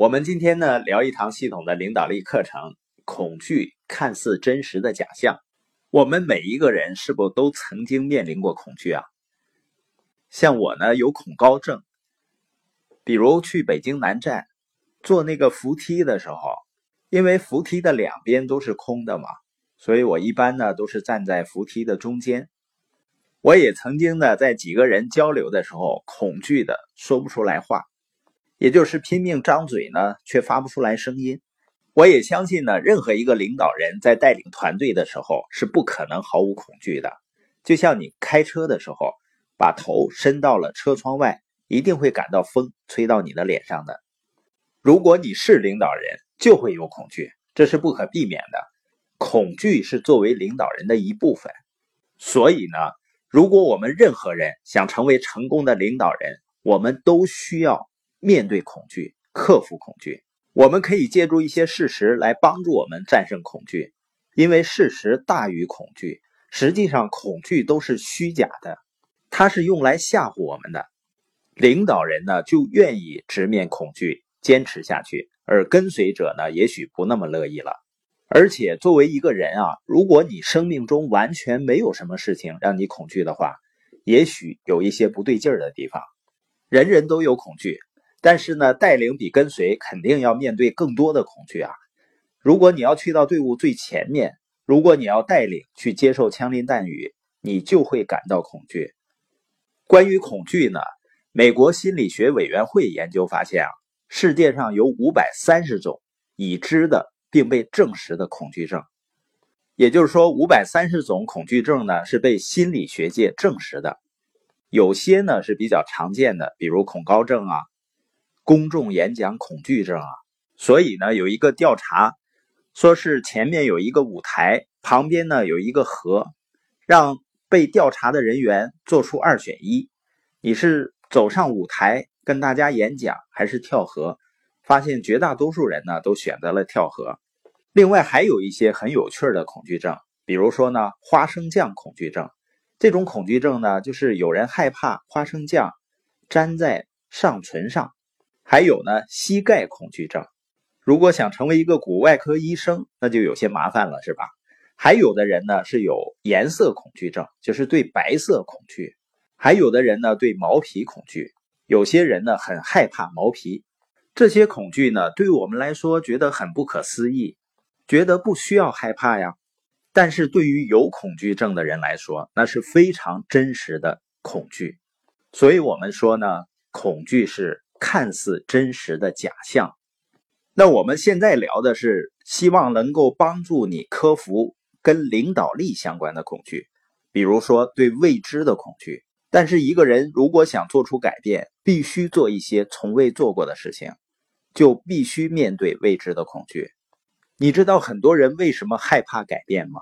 我们今天呢聊一堂系统的领导力课程。恐惧看似真实的假象，我们每一个人是否都曾经面临过恐惧啊？像我呢有恐高症，比如去北京南站坐那个扶梯的时候，因为扶梯的两边都是空的嘛，所以我一般呢都是站在扶梯的中间。我也曾经呢在几个人交流的时候，恐惧的说不出来话。也就是拼命张嘴呢，却发不出来声音。我也相信呢，任何一个领导人在带领团队的时候是不可能毫无恐惧的。就像你开车的时候，把头伸到了车窗外，一定会感到风吹到你的脸上的。如果你是领导人，就会有恐惧，这是不可避免的。恐惧是作为领导人的一部分。所以呢，如果我们任何人想成为成功的领导人，我们都需要。面对恐惧，克服恐惧，我们可以借助一些事实来帮助我们战胜恐惧，因为事实大于恐惧。实际上，恐惧都是虚假的，它是用来吓唬我们的。领导人呢，就愿意直面恐惧，坚持下去；而跟随者呢，也许不那么乐意了。而且，作为一个人啊，如果你生命中完全没有什么事情让你恐惧的话，也许有一些不对劲儿的地方。人人都有恐惧。但是呢，带领比跟随肯定要面对更多的恐惧啊！如果你要去到队伍最前面，如果你要带领去接受枪林弹雨，你就会感到恐惧。关于恐惧呢，美国心理学委员会研究发现啊，世界上有五百三十种已知的并被证实的恐惧症，也就是说，五百三十种恐惧症呢是被心理学界证实的。有些呢是比较常见的，比如恐高症啊。公众演讲恐惧症啊，所以呢，有一个调查，说是前面有一个舞台，旁边呢有一个河，让被调查的人员做出二选一：你是走上舞台跟大家演讲，还是跳河？发现绝大多数人呢都选择了跳河。另外还有一些很有趣的恐惧症，比如说呢花生酱恐惧症。这种恐惧症呢，就是有人害怕花生酱粘在上唇上。还有呢，膝盖恐惧症。如果想成为一个骨外科医生，那就有些麻烦了，是吧？还有的人呢是有颜色恐惧症，就是对白色恐惧；还有的人呢对毛皮恐惧。有些人呢很害怕毛皮。这些恐惧呢，对我们来说觉得很不可思议，觉得不需要害怕呀。但是对于有恐惧症的人来说，那是非常真实的恐惧。所以我们说呢，恐惧是。看似真实的假象，那我们现在聊的是希望能够帮助你克服跟领导力相关的恐惧，比如说对未知的恐惧。但是一个人如果想做出改变，必须做一些从未做过的事情，就必须面对未知的恐惧。你知道很多人为什么害怕改变吗？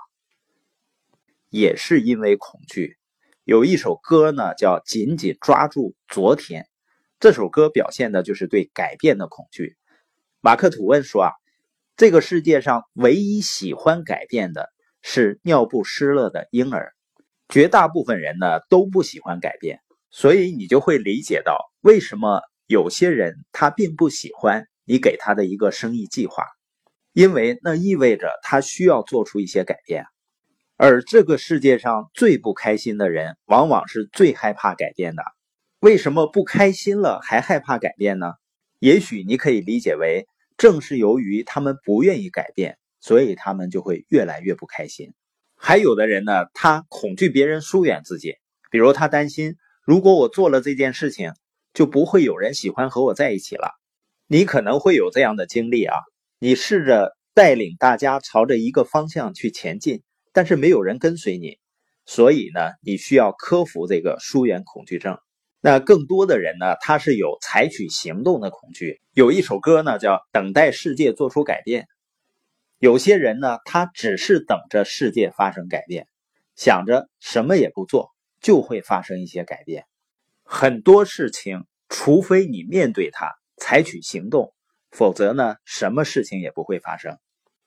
也是因为恐惧。有一首歌呢，叫《紧紧抓住昨天》。这首歌表现的就是对改变的恐惧。马克吐温说：“啊，这个世界上唯一喜欢改变的是尿不湿了的婴儿，绝大部分人呢都不喜欢改变。所以你就会理解到为什么有些人他并不喜欢你给他的一个生意计划，因为那意味着他需要做出一些改变。而这个世界上最不开心的人，往往是最害怕改变的。”为什么不开心了还害怕改变呢？也许你可以理解为，正是由于他们不愿意改变，所以他们就会越来越不开心。还有的人呢，他恐惧别人疏远自己，比如他担心，如果我做了这件事情，就不会有人喜欢和我在一起了。你可能会有这样的经历啊，你试着带领大家朝着一个方向去前进，但是没有人跟随你，所以呢，你需要克服这个疏远恐惧症。那更多的人呢，他是有采取行动的恐惧。有一首歌呢，叫《等待世界做出改变》。有些人呢，他只是等着世界发生改变，想着什么也不做就会发生一些改变。很多事情，除非你面对它，采取行动，否则呢，什么事情也不会发生。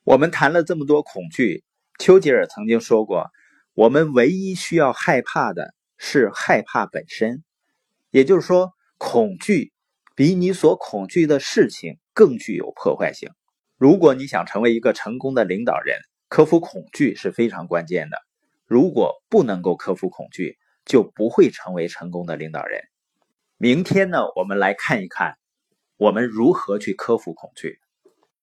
我们谈了这么多恐惧，丘吉尔曾经说过：“我们唯一需要害怕的是害怕本身。”也就是说，恐惧比你所恐惧的事情更具有破坏性。如果你想成为一个成功的领导人，克服恐惧是非常关键的。如果不能够克服恐惧，就不会成为成功的领导人。明天呢，我们来看一看我们如何去克服恐惧。